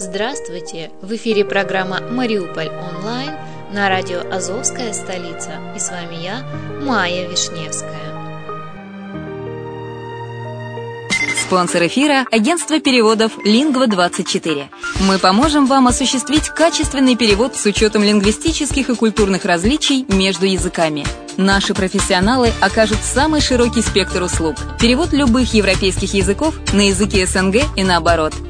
Здравствуйте! В эфире программа «Мариуполь онлайн» на радио «Азовская столица». И с вами я, Майя Вишневская. Спонсор эфира – агентство переводов «Лингва24». Мы поможем вам осуществить качественный перевод с учетом лингвистических и культурных различий между языками. Наши профессионалы окажут самый широкий спектр услуг. Перевод любых европейских языков на языки СНГ и наоборот.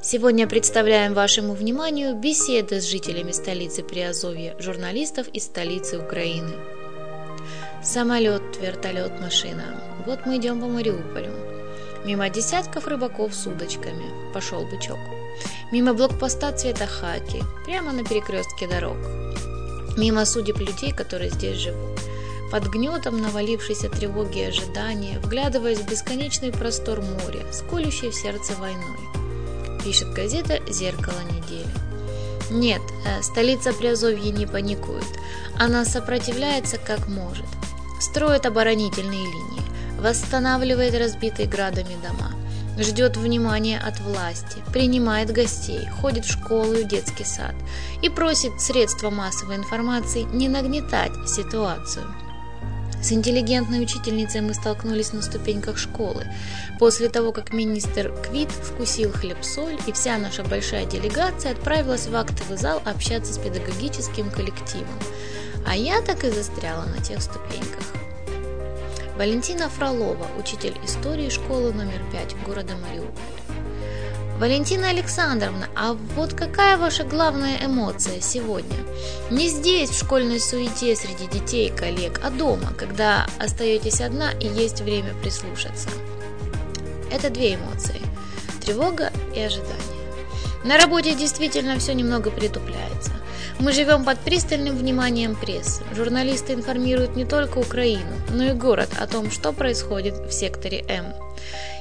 Сегодня представляем вашему вниманию беседы с жителями столицы Приазовья, журналистов из столицы Украины. Самолет, вертолет, машина. Вот мы идем по Мариуполю. Мимо десятков рыбаков с удочками пошел бычок. Мимо блокпоста цвета хаки, прямо на перекрестке дорог. Мимо судеб людей, которые здесь живут. Под гнетом навалившейся тревоги и ожидания, вглядываясь в бесконечный простор моря, сколющий в сердце войной. Пишет газета «Зеркало недели». Нет, э, столица Приазовья не паникует. Она сопротивляется как может. Строит оборонительные линии восстанавливает разбитые градами дома, ждет внимания от власти, принимает гостей, ходит в школу и в детский сад и просит средства массовой информации не нагнетать ситуацию. С интеллигентной учительницей мы столкнулись на ступеньках школы. После того, как министр Квит вкусил хлеб-соль, и вся наша большая делегация отправилась в актовый зал общаться с педагогическим коллективом. А я так и застряла на тех ступеньках. Валентина Фролова, учитель истории школы номер 5 города Мариуполь. Валентина Александровна, а вот какая ваша главная эмоция сегодня? Не здесь, в школьной суете среди детей и коллег, а дома, когда остаетесь одна и есть время прислушаться. Это две эмоции – тревога и ожидание. На работе действительно все немного притупляется. Мы живем под пристальным вниманием прессы. Журналисты информируют не только Украину, но и город о том, что происходит в секторе М.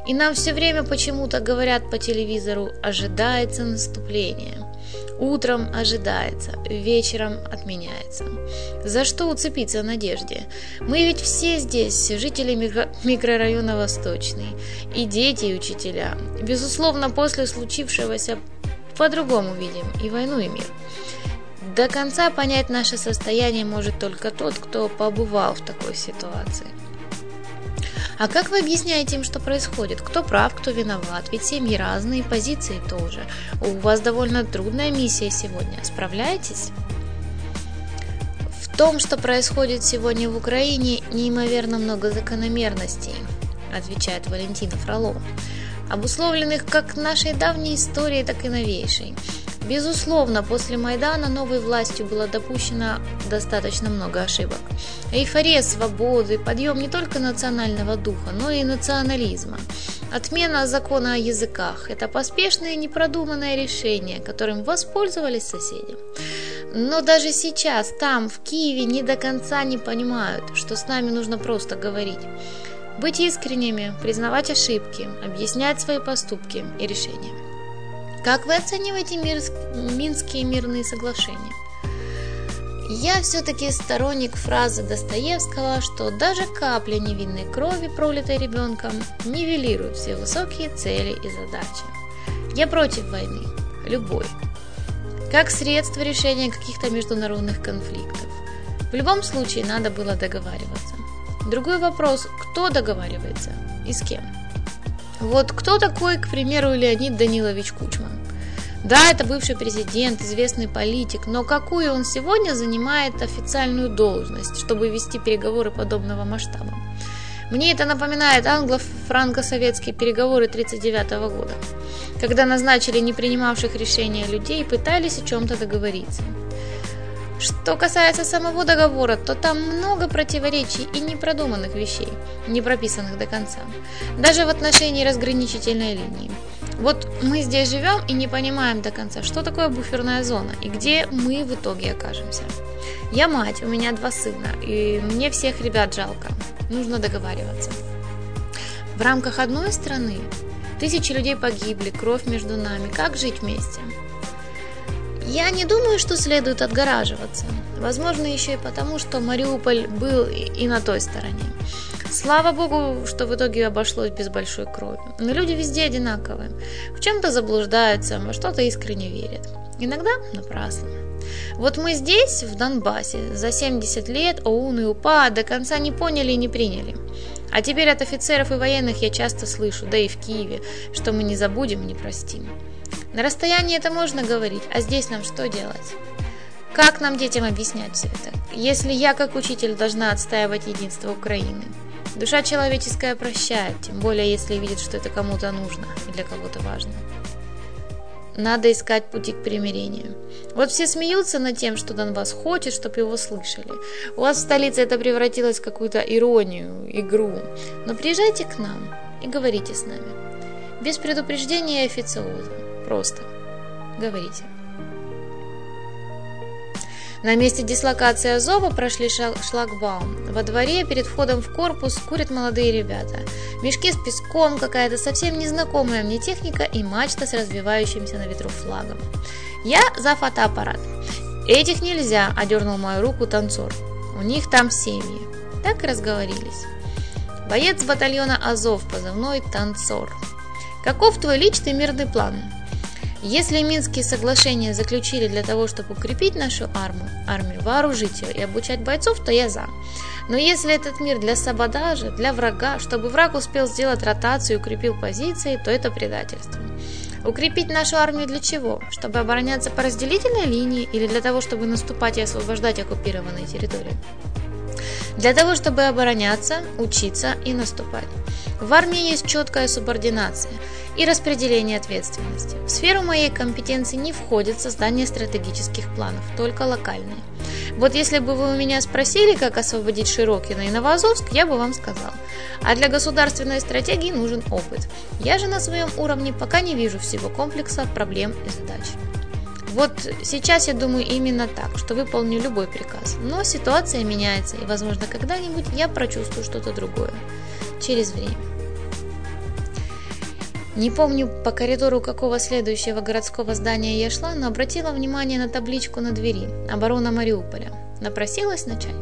И нам все время почему-то говорят по телевизору «ожидается наступление». Утром ожидается, вечером отменяется. За что уцепиться надежде? Мы ведь все здесь, жители микро- микрорайона Восточный, и дети, и учителя. Безусловно, после случившегося по-другому видим и войну, и мир. До конца понять наше состояние может только тот, кто побывал в такой ситуации. А как вы объясняете им, что происходит? Кто прав, кто виноват? Ведь семьи разные, позиции тоже. У вас довольно трудная миссия сегодня. Справляетесь? В том, что происходит сегодня в Украине, неимоверно много закономерностей, отвечает Валентина Фролова, обусловленных как нашей давней историей, так и новейшей. Безусловно, после Майдана новой властью было допущено достаточно много ошибок. Эйфория свободы, подъем не только национального духа, но и национализма. Отмена закона о языках – это поспешное и непродуманное решение, которым воспользовались соседи. Но даже сейчас, там, в Киеве, не до конца не понимают, что с нами нужно просто говорить. Быть искренними, признавать ошибки, объяснять свои поступки и решения. Как вы оцениваете мир... Минские мирные соглашения? Я все-таки сторонник фразы Достоевского, что даже капля невинной крови, пролитой ребенком, нивелирует все высокие цели и задачи. Я против войны, любой, как средство решения каких-то международных конфликтов. В любом случае надо было договариваться. Другой вопрос, кто договаривается и с кем. Вот кто такой, к примеру, Леонид Данилович Кучман? Да, это бывший президент, известный политик, но какую он сегодня занимает официальную должность, чтобы вести переговоры подобного масштаба? Мне это напоминает англо-франко-советские переговоры 1939 года, когда назначили не принимавших решения людей и пытались о чем-то договориться. Что касается самого договора, то там много противоречий и непродуманных вещей, не прописанных до конца, даже в отношении разграничительной линии. Вот мы здесь живем и не понимаем до конца, что такое буферная зона и где мы в итоге окажемся. Я мать, у меня два сына, и мне всех ребят жалко. Нужно договариваться. В рамках одной страны тысячи людей погибли, кровь между нами. Как жить вместе? Я не думаю, что следует отгораживаться. Возможно, еще и потому, что Мариуполь был и на той стороне. Слава богу, что в итоге обошлось без большой крови. Но люди везде одинаковые. В чем-то заблуждаются, во что-то искренне верят. Иногда напрасно. Вот мы здесь, в Донбассе, за 70 лет ОУН и УПА до конца не поняли и не приняли. А теперь от офицеров и военных я часто слышу, да и в Киеве, что мы не забудем и не простим. На расстоянии это можно говорить, а здесь нам что делать? Как нам детям объяснять все это, если я как учитель должна отстаивать единство Украины? Душа человеческая прощает, тем более если видит, что это кому-то нужно и для кого-то важно. Надо искать пути к примирению. Вот все смеются над тем, что Донбасс хочет, чтобы его слышали. У вас в столице это превратилось в какую-то иронию, игру. Но приезжайте к нам и говорите с нами. Без предупреждения и официоза. Просто говорите. На месте дислокации Азова прошли шлагбаум. Во дворе перед входом в корпус курят молодые ребята. Мешки с песком, какая-то совсем незнакомая мне техника и мачта с развивающимся на ветру флагом. Я за фотоаппарат. Этих нельзя, одернул мою руку танцор. У них там семьи. Так и разговорились. Боец батальона Азов, позывной танцор. Каков твой личный мирный план? Если Минские соглашения заключили для того, чтобы укрепить нашу армию, армию, вооружить ее и обучать бойцов, то я за. Но если этот мир для саботажа, для врага, чтобы враг успел сделать ротацию и укрепил позиции, то это предательство. Укрепить нашу армию для чего? Чтобы обороняться по разделительной линии или для того, чтобы наступать и освобождать оккупированные территории? Для того, чтобы обороняться, учиться и наступать. В армии есть четкая субординация и распределение ответственности. В сферу моей компетенции не входит создание стратегических планов, только локальные. Вот если бы вы у меня спросили, как освободить Широкино и Новоазовск, я бы вам сказал. А для государственной стратегии нужен опыт. Я же на своем уровне пока не вижу всего комплекса проблем и задач. Вот сейчас я думаю именно так, что выполню любой приказ. Но ситуация меняется, и, возможно, когда-нибудь я прочувствую что-то другое. Через время. Не помню по коридору какого следующего городского здания я шла, но обратила внимание на табличку на двери «Оборона Мариуполя». Напросилась на чай.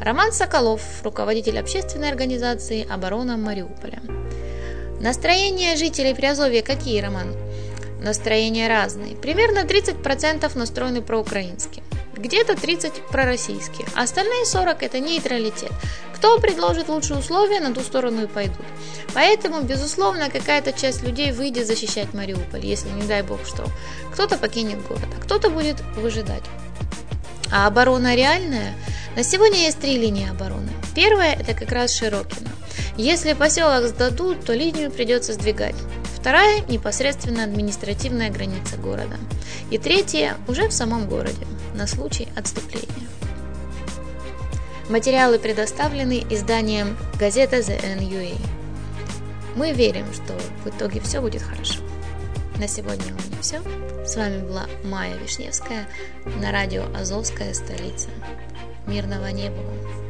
Роман Соколов, руководитель общественной организации «Оборона Мариуполя». Настроение жителей Приазовья какие, Роман? Настроения разные. Примерно 30% настроены проукраински где-то 30 пророссийские, остальные 40 это нейтралитет. Кто предложит лучшие условия, на ту сторону и пойдут. Поэтому, безусловно, какая-то часть людей выйдет защищать Мариуполь, если не дай бог что. Кто-то покинет город, а кто-то будет выжидать. А оборона реальная? На сегодня есть три линии обороны. Первая – это как раз Широкино. Если поселок сдадут, то линию придется сдвигать. Вторая – непосредственно административная граница города. И третья – уже в самом городе, на случай отступления. Материалы предоставлены изданием газета The NUA. Мы верим, что в итоге все будет хорошо. На сегодня у меня все. С вами была Майя Вишневская на радио «Азовская столица». Мирного неба вам!